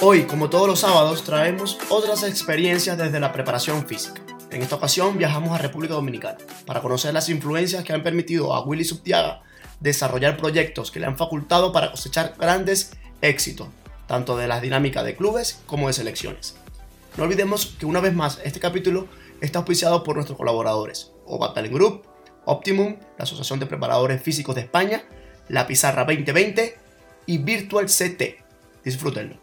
Hoy, como todos los sábados, traemos otras experiencias desde la preparación física. En esta ocasión viajamos a República Dominicana para conocer las influencias que han permitido a Willy Subtiaga desarrollar proyectos que le han facultado para cosechar grandes éxitos, tanto de las dinámicas de clubes como de selecciones. No olvidemos que una vez más este capítulo está auspiciado por nuestros colaboradores, Obatalent Group, Optimum, la Asociación de Preparadores Físicos de España, La Pizarra 2020 y Virtual CT. Disfrútenlo.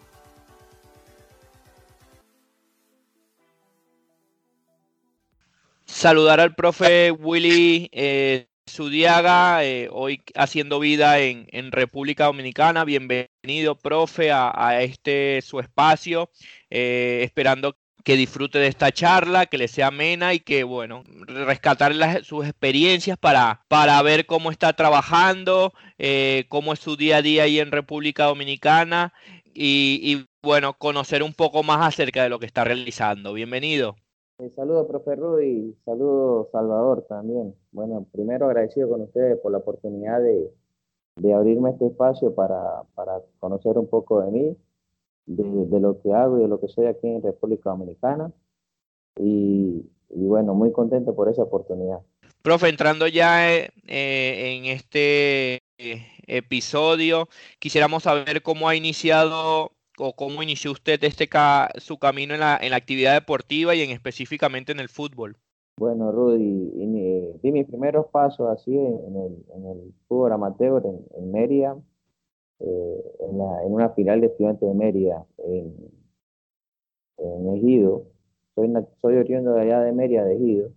Saludar al profe Willy eh, Sudiaga, eh, hoy haciendo vida en, República Dominicana. Bienvenido, profe, a, este su espacio. Eh, esperando que disfrute de esta charla, que le sea amena y que, bueno, rescatar sus experiencias para, para ver cómo está trabajando, eh, cómo es su día a día ahí en República Dominicana y, y, bueno, conocer un poco más acerca de lo que está realizando. Bienvenido. Eh, saludos, profe Rudy, saludos, Salvador, también. Bueno, primero agradecido con ustedes por la oportunidad de, abrirme este espacio para, conocer un poco de mí, de, lo que hago y de lo que soy aquí en República Dominicana. Y, bueno, muy contento por esa oportunidad. Profe, entrando ya eh, eh, en este episodio, quisiéramos saber cómo ha iniciado o cómo inició usted este su camino en la, en la actividad deportiva y en específicamente en el fútbol? Bueno, Rudy, di mis primeros pasos así en el, fútbol amateur en, en eh, en, una final de estudiantes de Mérida, en, en Ejido. Soy, soy oriundo de allá de Mérida, de Ejido.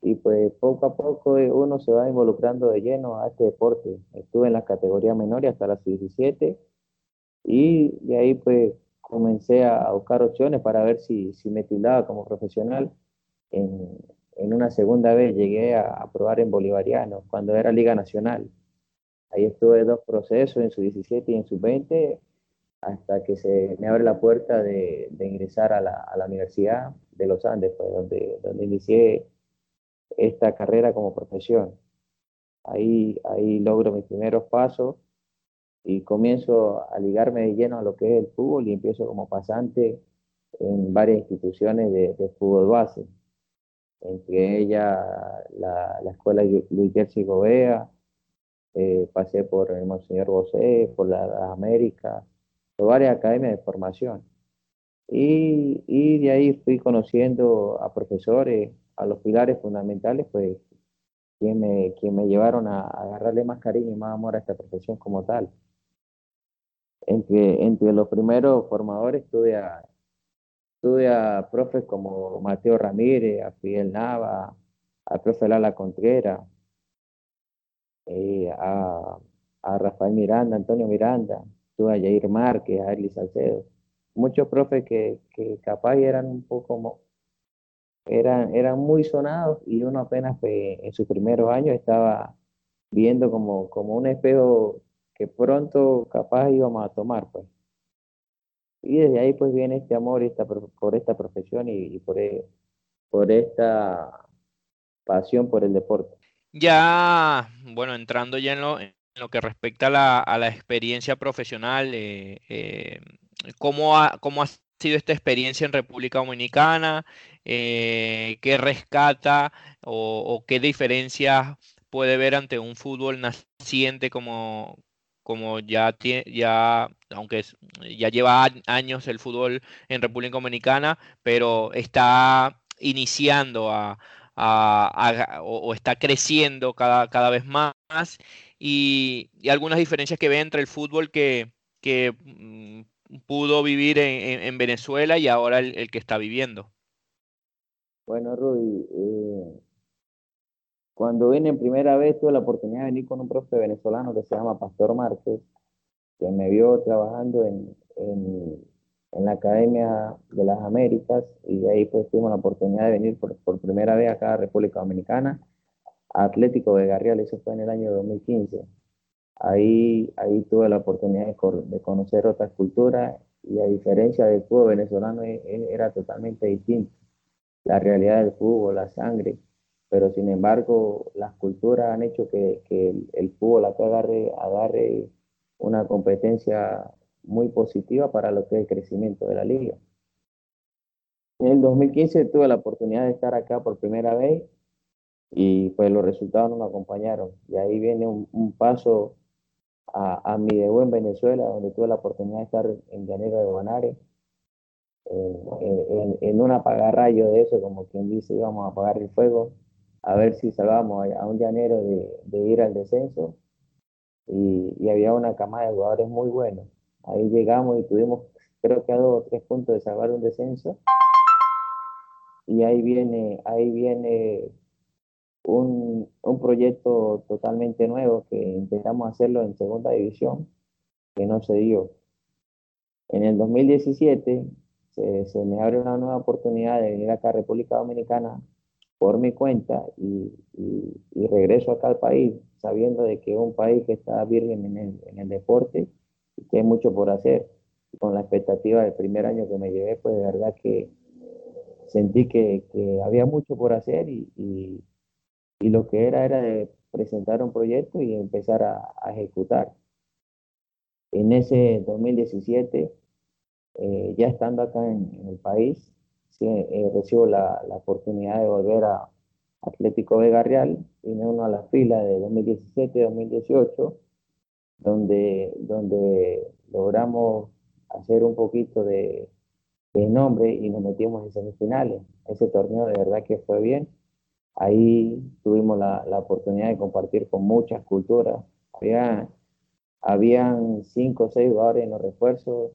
Y pues poco a poco eh, uno se va involucrando de lleno a este deporte. Estuve en las categorías menores hasta las 17 y de ahí pues comencé a buscar opciones para ver si, si me tildaba como profesional. En, en una segunda vez llegué a, probar en Bolivariano, cuando era Liga Nacional. Ahí estuve dos procesos, en su 17 y en su 20, hasta que se me abre la puerta de, de ingresar a la, a la, Universidad de los Andes, pues, donde, donde inicié esta carrera como profesión. Ahí, ahí logro mis primeros pasos y comienzo a ligarme de lleno a lo que es el fútbol y empiezo como pasante en varias instituciones de, fútbol base, entre ellas la, la escuela Luis Jersey Gobea, eh, pasé por el Monseñor Bosé, por la, América, por varias academias de formación. Y, y, de ahí fui conociendo a profesores, a los pilares fundamentales, pues, quien me, quien me llevaron a agarrarle más cariño y más amor a esta profesión como tal entre, entre los primeros formadores tuve a, a profes como Mateo Ramírez, a Fidel Nava, al profe Lala Contreras, eh, a, a, Rafael Miranda, Antonio Miranda, tuve a Jair Márquez, a Erly Salcedo. Muchos profes que, que capaz eran un poco eran, eran muy sonados y uno apenas en sus primeros años estaba viendo como, como un espejo que pronto capaz íbamos a tomar, pues. Y desde ahí pues viene este amor esta, por esta profesión y, por, e, por esta pasión por el deporte. Ya, bueno, entrando ya en lo, en lo que respecta a la, a la experiencia profesional, eh, eh, ¿cómo, ha, ¿cómo ha sido esta experiencia en República Dominicana? Eh, ¿Qué rescata o, o, qué diferencias puede ver ante un fútbol naciente como, como ya tiene, ya, aunque ya lleva años el fútbol en República Dominicana, pero está iniciando a, o, está creciendo cada, cada vez más y, algunas diferencias que ve entre el fútbol que, que mm, pudo vivir en, Venezuela y ahora el, que está viviendo. Bueno, Rudy, eh, cuando vine en primera vez tuve la oportunidad de venir con un profe venezolano que se llama Pastor Márquez, que me vio trabajando en, en, la Academia de las Américas y de ahí pues tuvimos la oportunidad de venir por, por primera vez acá a República Dominicana, a Atlético de Garrial, eso fue en el año 2015. Ahí, ahí tuve la oportunidad de, de conocer otras culturas, y a diferencia del fútbol venezolano e, e, era totalmente distinto. La realidad del fútbol, la sangre, pero sin embargo las culturas han hecho que, el, fútbol acá agarre, agarre una competencia muy positiva para lo que es el crecimiento de la liga. En el 2015 tuve la oportunidad de estar acá por primera vez y pues los resultados no me acompañaron. Y ahí viene un, paso a, mi debut en Venezuela, donde tuve la oportunidad de estar en Llanero de Guanare, en, en, un apagarrayo de eso, como quien dice, íbamos a apagar el fuego, a ver si salvábamos a, un llanero de, ir al descenso. Y, y, había una camada de jugadores muy buenos. Ahí llegamos y tuvimos, creo que a dos o tres puntos de salvar un descenso. Y ahí viene, ahí viene un, un, proyecto totalmente nuevo que intentamos hacerlo en segunda división, que no se dio. En el 2017 se, se, me abre una nueva oportunidad de venir acá a República Dominicana por mi cuenta y, y, regreso acá al país sabiendo de que es un país que está virgen en el, en el deporte y que hay mucho por hacer. con la expectativa del primer año que me llevé, pues de verdad que sentí que, que había mucho por hacer y, y lo que era era de presentar un proyecto y empezar a, ejecutar. En ese 2017, eh, ya estando acá en, el país, eh, recibo la, la, oportunidad de volver a Atlético Vega Real y me uno a la fila de 2017-2018, donde, donde logramos hacer un poquito de, de nombre y nos metimos en semifinales. Ese torneo de verdad que fue bien Ahí tuvimos la, la oportunidad de compartir con muchas culturas. Había, habían cinco o seis jugadores en los refuerzos,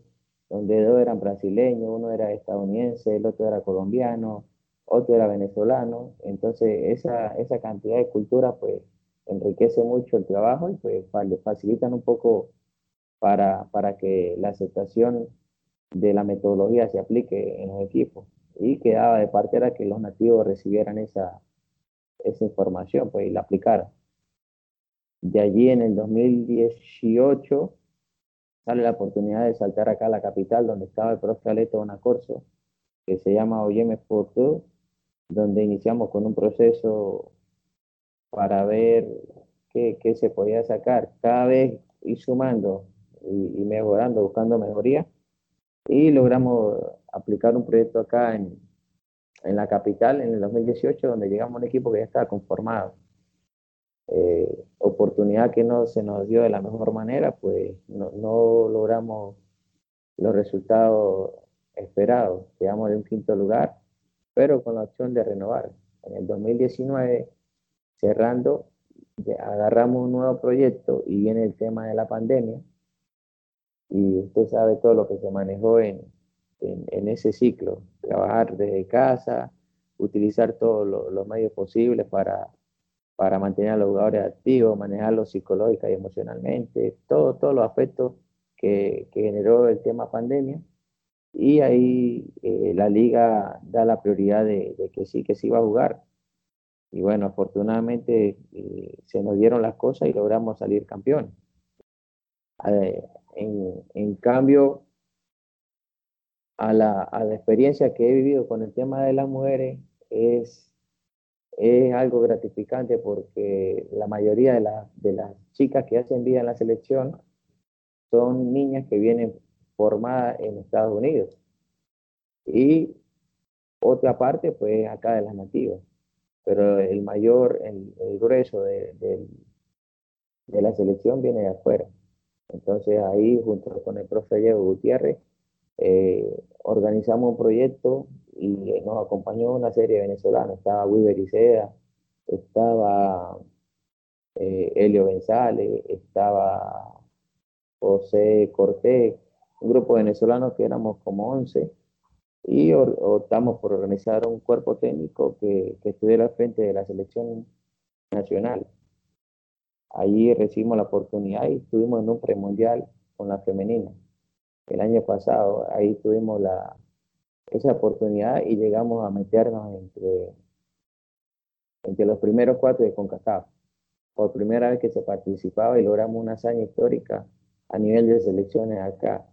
donde dos eran brasileños, uno era estadounidense, el otro era colombiano, otro era venezolano. Entonces, esa, esa cantidad de culturas, pues, enriquece mucho el trabajo y pues facilitan un poco para, para que la aceptación de la metodología se aplique en los equipos. Y quedaba de parte era que los nativos recibieran esa, esa información pues, y la aplicar. De allí en el 2018 sale la oportunidad de saltar acá a la capital donde estaba el profe Aleto Bonacorso, que se llama Oyeme Sport donde iniciamos con un proceso para ver qué, qué, se podía sacar. Cada vez ir sumando y, y mejorando, buscando mejoría. Y logramos aplicar un proyecto acá en, en la capital en el 2018, donde llegamos a un equipo que ya estaba conformado. Eh, oportunidad que no se nos dio de la mejor manera, pues no, logramos los resultados esperados. Quedamos en un quinto lugar, pero con la opción de renovar. En el 2019, cerrando, agarramos un nuevo proyecto y viene el tema de la pandemia. Y usted sabe todo lo que se manejó en, en, ese ciclo, trabajar desde casa, utilizar todos los medios posibles para, para mantener a los jugadores activos, manejarlos psicológica y emocionalmente, todo, todos los aspectos que, que, generó el tema pandemia. Y ahí eh, la liga da la prioridad de, que sí, que sí va a jugar. Y bueno, afortunadamente eh, se nos dieron las cosas y logramos salir campeón. Eh, en, en, cambio, a la, a la experiencia que he vivido con el tema de las mujeres es, es algo gratificante porque la mayoría de, de las chicas que hacen vida en la selección son niñas que vienen formadas en Estados Unidos. Y otra parte, pues acá de las nativas. Pero el mayor, el, grueso de, de, la selección viene de afuera. Entonces ahí, junto con el profe Diego Gutiérrez, eh, organizamos un proyecto y nos acompañó una serie de venezolanos. Estaba Wilber Iseda, estaba eh, Helio Benzales, estaba José Cortés, un grupo de venezolanos que éramos como 11 y optamos por organizar un cuerpo técnico que, que estuviera al frente de la selección nacional. Allí recibimos la oportunidad y estuvimos en un premundial con la femenina el año pasado. Ahí tuvimos la, esa oportunidad y llegamos a meternos entre, entre los primeros cuatro de CONCACAF. Por primera vez que se participaba y logramos una hazaña histórica a nivel de selecciones acá.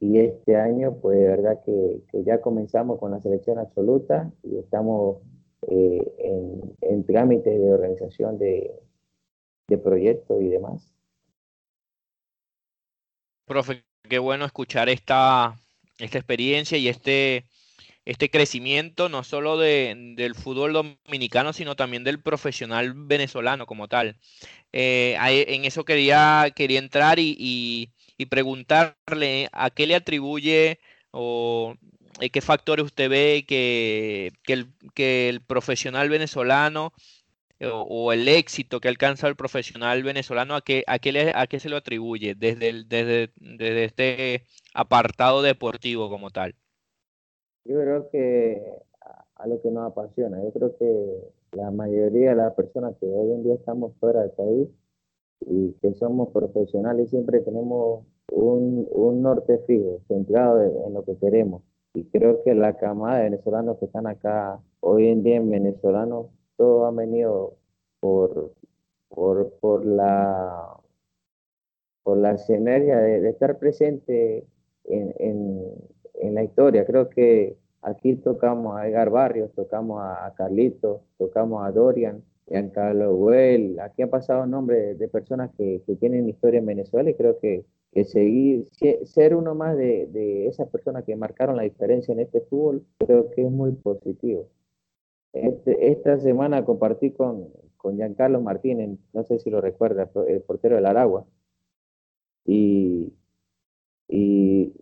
y este año, pues de verdad que, ya comenzamos con la selección absoluta y estamos eh, en, en trámites de organización de, de proyectos y demás. Profe, qué bueno escuchar esta, esta experiencia y este, este crecimiento, no solo de, del fútbol dominicano, sino también del profesional venezolano como tal. Eh, en eso quería, quería entrar y, preguntarle a qué le atribuye o eh, qué factores usted ve que, el, que el profesional venezolano o, el éxito que alcanza el profesional venezolano, ¿a qué, a qué, a qué se lo atribuye desde, desde, desde este apartado deportivo como tal? Yo creo que a, lo que nos apasiona, yo creo que la mayoría de las personas que hoy en día estamos fuera del país y que somos profesionales siempre tenemos un, un norte fijo, centrado en lo que queremos. Y creo que la camada de venezolanos que están acá hoy en día en venezolanos todo ha venido por, por, por la por la sinergia de, estar presente en, en, la historia. Creo que aquí tocamos a Edgar Barrios, tocamos a, Carlito, tocamos a Dorian, Giancarlo Well. Aquí ha pasado nombre de personas que, que, tienen historia en Venezuela y creo que, que seguir, ser uno más de, de esas personas que marcaron la diferencia en este fútbol, creo que es muy positivo. Este, esta semana compartí con, con Giancarlo Martínez, no sé si lo recuerda, el portero del Aragua. Y, y,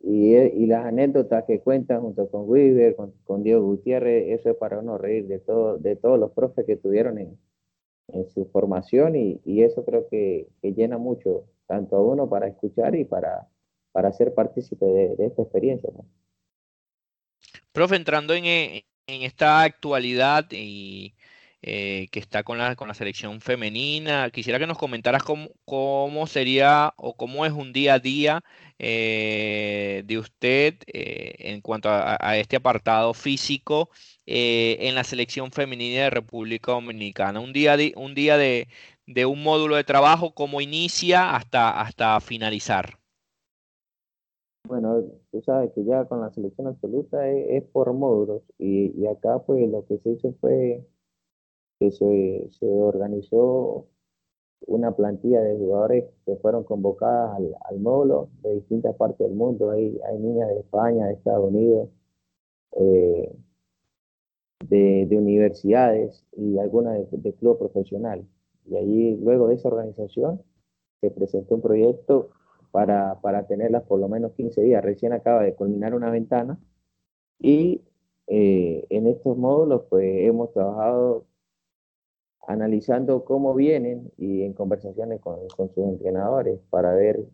y, las anécdotas que cuentan junto con Weaver, con, Diego Gutiérrez, eso es para uno reír de, todo, de todos los profes que tuvieron en, en su formación y, y eso creo que, que, llena mucho, tanto a uno para escuchar y para, para ser partícipe de, de esta experiencia. Profe, entrando en, en esta actualidad y eh, que está con la, con la selección femenina, quisiera que nos comentaras cómo, cómo sería o cómo es un día a día eh, de usted eh, en cuanto a, este apartado físico en la selección femenina de República Dominicana. Un día un, día de, de un módulo de trabajo, cómo inicia hasta, hasta finalizar. Bueno, tú sabes que ya con la selección absoluta es, por módulos y, acá pues lo que se hizo fue que se, organizó una plantilla de jugadores que fueron convocadas al, módulo de distintas partes del mundo. Hay, hay niñas de España, de Estados Unidos, eh, de, universidades y algunas de, de club profesional. Y allí, luego de esa organización, se presentó un proyecto para, para tenerlas por lo menos 15 días. Recién acaba de culminar una ventana y eh, en estos módulos pues hemos trabajado analizando cómo vienen y en conversaciones con, con, sus entrenadores para ver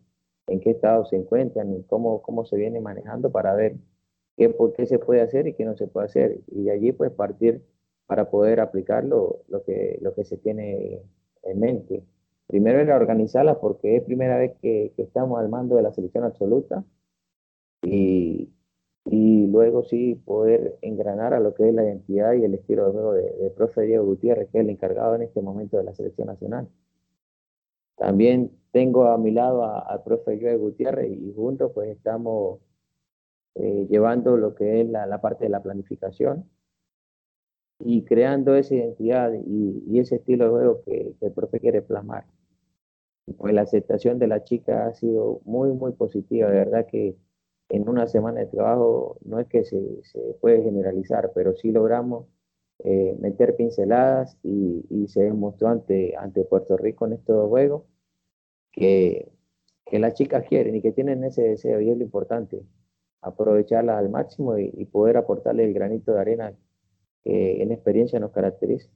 en qué estado se encuentran y cómo, cómo se viene manejando para ver qué, por qué se puede hacer y qué no se puede hacer. Y de allí pues partir para poder aplicarlo lo que, lo que se tiene en mente. Primero era organizarla porque es primera vez que, estamos al mando de la selección absoluta y, luego sí poder engranar a lo que es la identidad y el estilo de juego de, profe Diego Gutiérrez, que es el encargado en este momento de la selección nacional. También tengo a mi lado al profe Joe Gutiérrez y juntos pues estamos eh, llevando lo que es la, parte de la planificación y creando esa identidad y, y ese estilo de juego que, que, el profe quiere plasmar pues la aceptación de la chica ha sido muy, muy positiva. De verdad que en una semana de trabajo no es que se, se puede generalizar, pero sí logramos eh, meter pinceladas y, y, se demostró ante, ante Puerto Rico en estos juegos que, que las chicas quieren y que tienen ese deseo y es lo importante, aprovecharlas al máximo y, y poder aportarle el granito de arena que en experiencia nos caracteriza.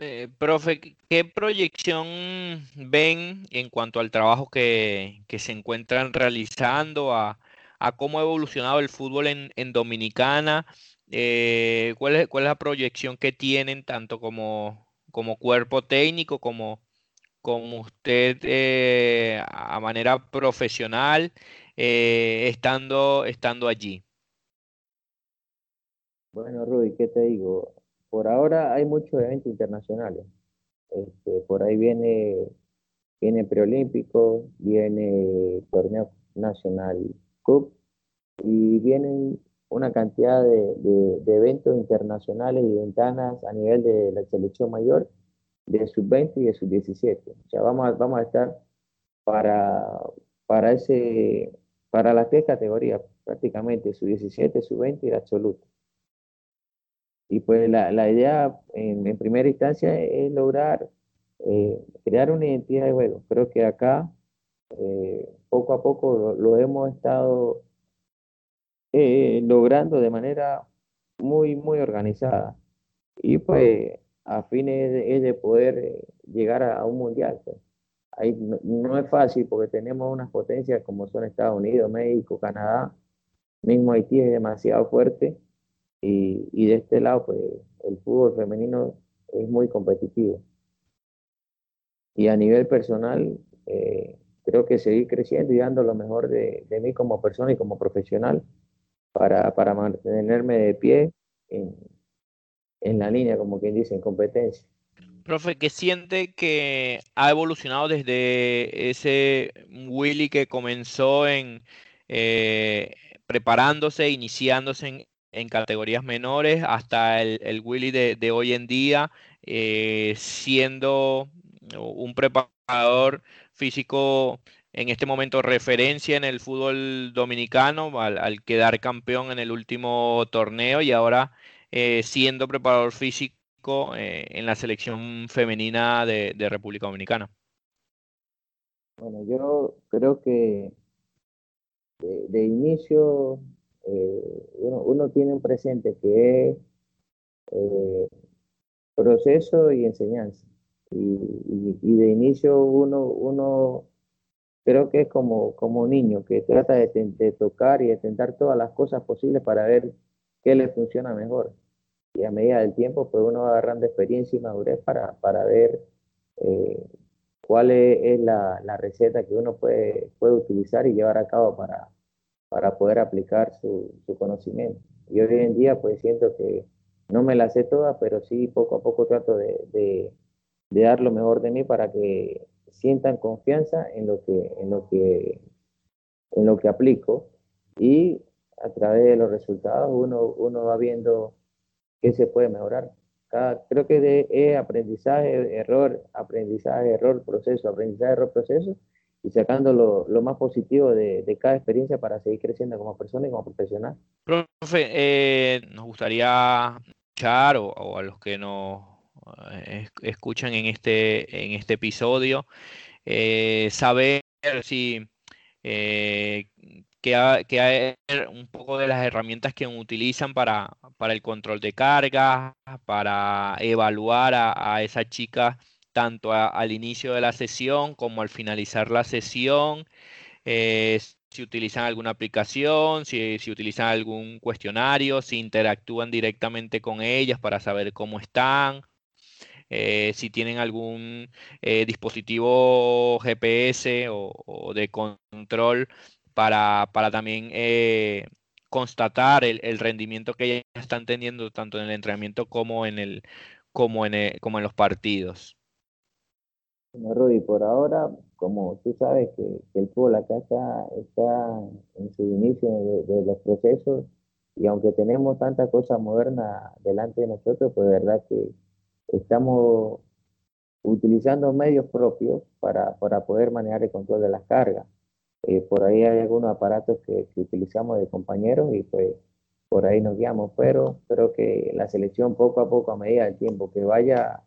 Eh, profe, ¿qué proyección ven en cuanto al trabajo que, se encuentran realizando, a, cómo ha evolucionado el fútbol en, Dominicana? Eh, ¿cuál, es, ¿Cuál es la proyección que tienen tanto como, como cuerpo técnico como, como usted eh, a manera profesional estando, estando allí? Bueno, Rudy, ¿qué te digo? por ahora hay muchos eventos internacionales. Este, por ahí viene, viene preolímpico, viene torneo nacional Cup y vienen una cantidad de, eventos internacionales y ventanas a nivel de la selección mayor de sub-20 y de sub-17. O sea, vamos a, vamos a estar para, para, ese, para las tres categorías, prácticamente sub-17, sub-20 y absoluto. Y pues la, la idea en, primera instancia es lograr eh, crear una identidad de juego. Creo que acá eh, poco a poco lo, hemos estado eh, logrando de manera muy, muy organizada. Y pues a fines de, de poder llegar a, un mundial. Pues. Ahí no, es fácil porque tenemos unas potencias como son Estados Unidos, México, Canadá, mismo Haití es demasiado fuerte y, y de este lado pues el fútbol femenino es muy competitivo. Y a nivel personal, eh, creo que seguir creciendo y dando lo mejor de, de, mí como persona y como profesional para, para mantenerme de pie en, en la línea, como quien dice, en competencia. Profe, ¿qué siente que ha evolucionado desde ese Willy que comenzó en eh, preparándose, iniciándose en, categorías menores, hasta el, Willy de, hoy en día, eh, siendo un preparador físico en este momento referencia en el fútbol dominicano al, quedar campeón en el último torneo y ahora eh, siendo preparador físico eh, en la selección femenina de, República Dominicana? Bueno, yo creo que de, inicio eh, uno, tiene un presente que es eh, proceso y enseñanza. Y, de inicio uno, uno creo que es como, como niño que trata de, de tocar y de tentar todas las cosas posibles para ver qué le funciona mejor y a medida del tiempo pues uno va agarrando experiencia y madurez para, para ver eh, cuál es, la, la, receta que uno puede, puede utilizar y llevar a cabo para, para poder aplicar su, su, conocimiento. Y hoy en día pues siento que no me la sé toda, pero sí poco a poco trato de, de, de dar lo mejor de mí para que sientan confianza en lo que, en lo que, en lo que aplico y a través de los resultados uno, uno va viendo qué se puede mejorar. creo que de, aprendizaje, error, aprendizaje, error, proceso, aprendizaje, error, proceso, y sacando lo, más positivo de, cada experiencia para seguir creciendo como persona y como profesional. Profe, eh, nos gustaría escuchar, o, a los que nos eh, escuchan en este, en este episodio, eh, saber si eh, que, hay un poco de las herramientas que utilizan para, para el control de cargas, para evaluar a, esa chica tanto al inicio de la sesión como al finalizar la sesión, eh, si utilizan alguna aplicación, si, utilizan algún cuestionario, si interactúan directamente con ellas para saber cómo están, eh, si tienen algún eh, dispositivo GPS o, de control para, para también constatar el, el, rendimiento que ellas están teniendo tanto en el entrenamiento como en, el, como en, el, como en los partidos. Bueno, Rudy, por ahora, como tú sabes que, el fútbol acá está, está en su inicio de, los procesos y aunque tenemos tanta cosa moderna delante de nosotros, pues de verdad que estamos utilizando medios propios para, para poder manejar el control de las cargas. Eh, por ahí hay algunos aparatos que, utilizamos de compañeros y pues por ahí nos guiamos, pero creo que la selección poco a poco, a medida del tiempo que vaya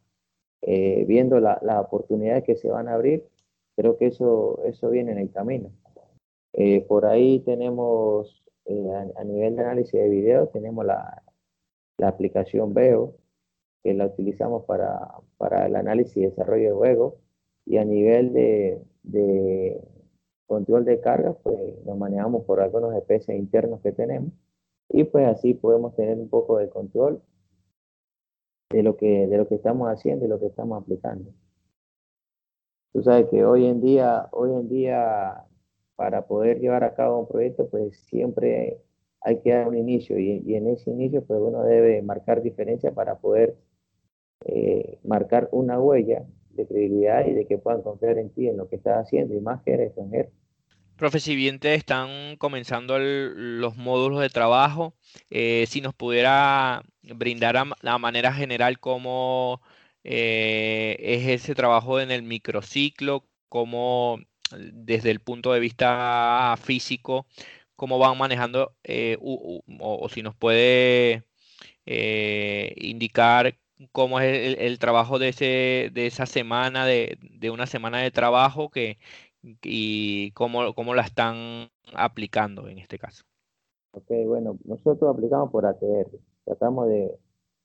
eh, viendo las oportunidades que se van a abrir, creo que eso, eso viene en el camino. Eh, por ahí tenemos, a, nivel de análisis de video, tenemos la, la aplicación Veo, que la utilizamos para, para el análisis y desarrollo de juego, y a nivel de, control de carga, pues nos manejamos por algunos GPS internos que tenemos y pues así podemos tener un poco de control de lo que, de lo que estamos haciendo y lo que estamos aplicando. Tú sabes que hoy en día, hoy en día, para poder llevar a cabo un proyecto, pues siempre hay que dar un inicio y, y en ese inicio pues uno debe marcar diferencia para poder eh, marcar una huella de credibilidad y de que puedan confiar en ti, en lo que estás haciendo, y más que eres extranjero. Profe, si bien te están comenzando los módulos de trabajo, eh, si nos pudiera brindar a, manera general cómo eh, es ese trabajo en el microciclo, cómo desde el punto de vista físico, cómo van manejando, eh, o, si nos puede indicar cómo es el, trabajo de, ese, de esa semana, de, de una semana de trabajo que y cómo, cómo la están aplicando en este caso. Ok, bueno, nosotros aplicamos por ATR. Tratamos de,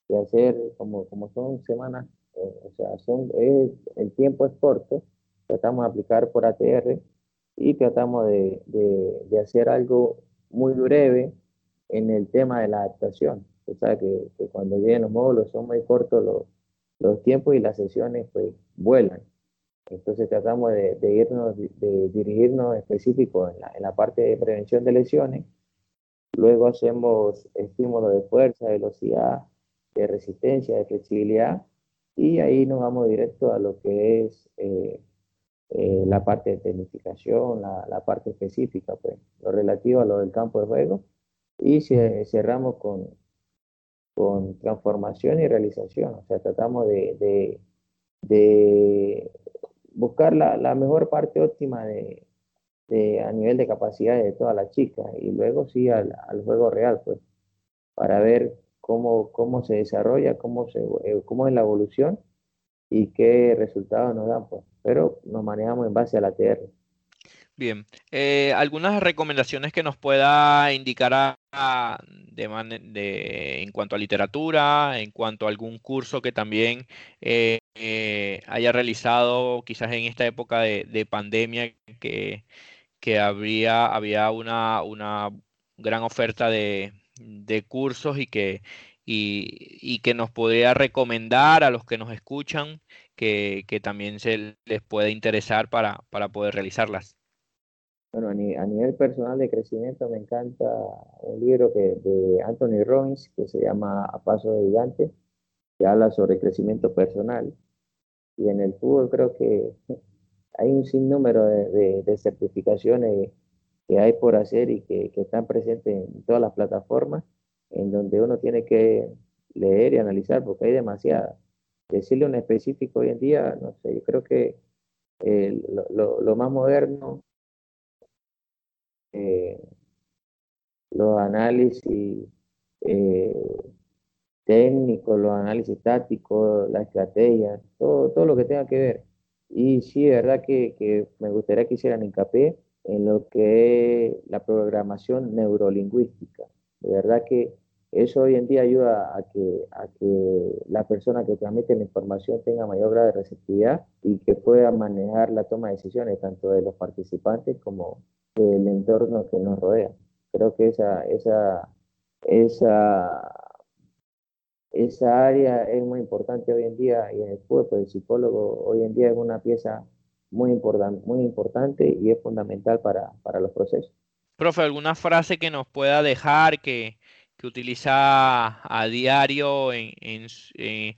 de hacer, como, como son semanas, eh, o sea, son, el tiempo es corto, tratamos de aplicar por ATR y tratamos de, de, de hacer algo muy breve en el tema de la adaptación. O sea, que, que cuando lleguen los módulos son muy cortos los, los tiempos y las sesiones pues vuelan. Entonces tratamos de, irnos, de dirigirnos específico en la, en la, parte de prevención de lesiones. Luego hacemos estímulo de fuerza, de velocidad, de resistencia, de flexibilidad. Y ahí nos vamos directo a lo que es eh, eh, la parte de tecnificación, la, la, parte específica, pues, lo relativo a lo del campo de juego. Y cerramos con, con transformación y realización. O sea, tratamos de, de, de buscar la, la, mejor parte óptima de, de, a nivel de capacidad de todas las chicas y luego sí al, al, juego real, pues, para ver cómo, cómo se desarrolla, cómo, se, eh, cómo es la evolución y qué resultados nos dan, pues. Pero nos manejamos en base a la TR. Bien, eh, algunas recomendaciones que nos pueda indicar a, de, en cuanto a literatura, en cuanto a algún curso que también eh, eh, haya realizado quizás en esta época de, pandemia que, que habría, había una, una gran oferta de, cursos y que, y, que nos podría recomendar a los que nos escuchan que, que también se les puede interesar para, para poder realizarlas. Bueno, a, nivel personal de crecimiento me encanta un libro que, de Anthony Robbins que se llama A Paso de Gigante, que habla sobre crecimiento personal. Y en el fútbol creo que hay un sinnúmero de, de, certificaciones que hay por hacer y que, que, están presentes en todas las plataformas, en donde uno tiene que leer y analizar, porque hay demasiadas. Decirle un específico hoy en día, no sé, yo creo que eh, lo, lo, lo, más moderno eh, los análisis eh, técnicos, los análisis tácticos, la estrategia, todo, todo lo que tenga que ver. Y sí, de verdad que, que me gustaría que hicieran hincapié en lo que es la programación neurolingüística. De verdad que eso hoy en día ayuda a que, a que la persona que transmite la información tenga mayor grado de receptividad y que pueda manejar la toma de decisiones tanto de los participantes como, el entorno que nos rodea. Creo que esa, esa, esa, esa área es muy importante hoy en día y en el fútbol, el psicólogo hoy en día es una pieza muy, importante muy importante y es fundamental para, para los procesos. Profe, ¿alguna frase que nos pueda dejar que, que utiliza a diario en, en, en,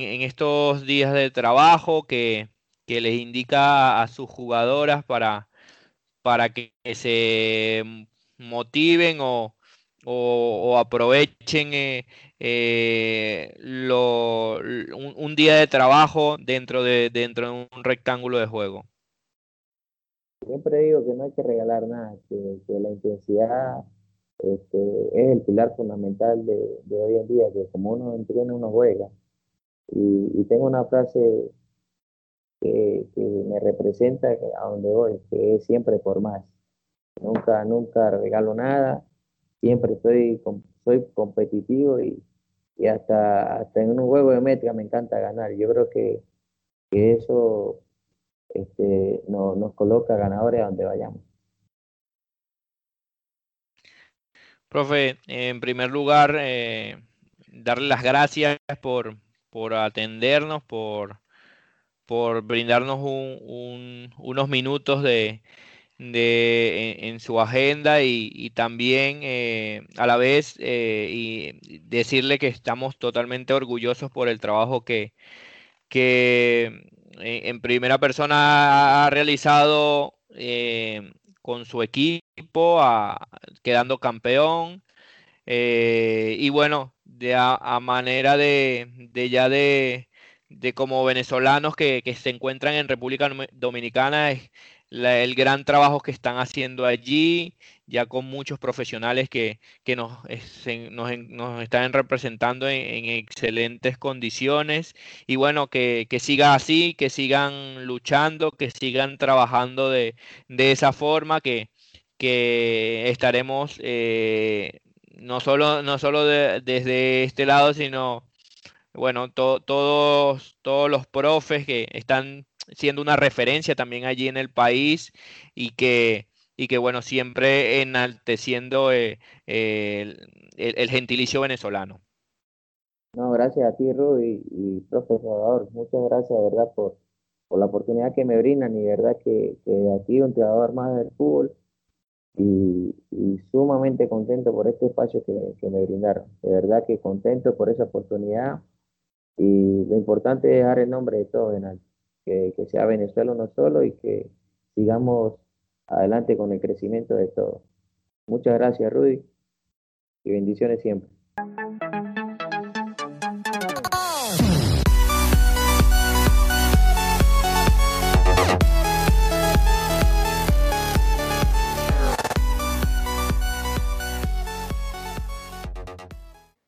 en, estos días de trabajo que, que les indica a sus jugadoras para, para que se motiven o, o, aprovechen eh, eh, un, día de trabajo dentro de, dentro de un rectángulo de juego. Siempre digo que no hay que regalar nada, que, la intensidad este, es el pilar fundamental de, de, hoy en día, que como uno entrena, uno juega. Y, tengo una frase que, me representa a donde voy, que es siempre por más. Nunca, nunca regalo nada, siempre estoy, soy competitivo y, y hasta, hasta en un juego de métrica me encanta ganar. Yo creo que, que eso este, no, nos coloca ganadores a donde vayamos. Profe, en primer lugar, eh, darle las gracias por, por atendernos, por, por brindarnos unos minutos de, en, su agenda y, también eh, a la vez eh, y decirle que estamos totalmente orgullosos por el trabajo que, que en, primera persona ha realizado eh, con su equipo, quedando campeón. Eh, y bueno, de a, manera de, ya de, como venezolanos que, se encuentran en República Dominicana, es el gran trabajo que están haciendo allí, ya con muchos profesionales que, nos, nos, están representando en, excelentes condiciones. Y bueno, que, siga así, que sigan luchando, que sigan trabajando de, esa forma, que, que estaremos eh, no solo, no solo desde este lado, sino bueno, todos, todos los profes que están siendo una referencia también allí en el país y que, y que bueno, siempre enalteciendo eh, el, gentilicio venezolano. No, gracias a ti, Rudy y profesor Muchas gracias, verdad, por, por la oportunidad que me brindan y verdad que, que aquí un jugador más del fútbol y, sumamente contento por este espacio que, que, me brindaron. De verdad que contento por esa oportunidad y lo importante es dejar el nombre de todos en alto que, sea Venezuela no solo y que sigamos adelante con el crecimiento de todos. Muchas gracias, Rudy, y bendiciones siempre.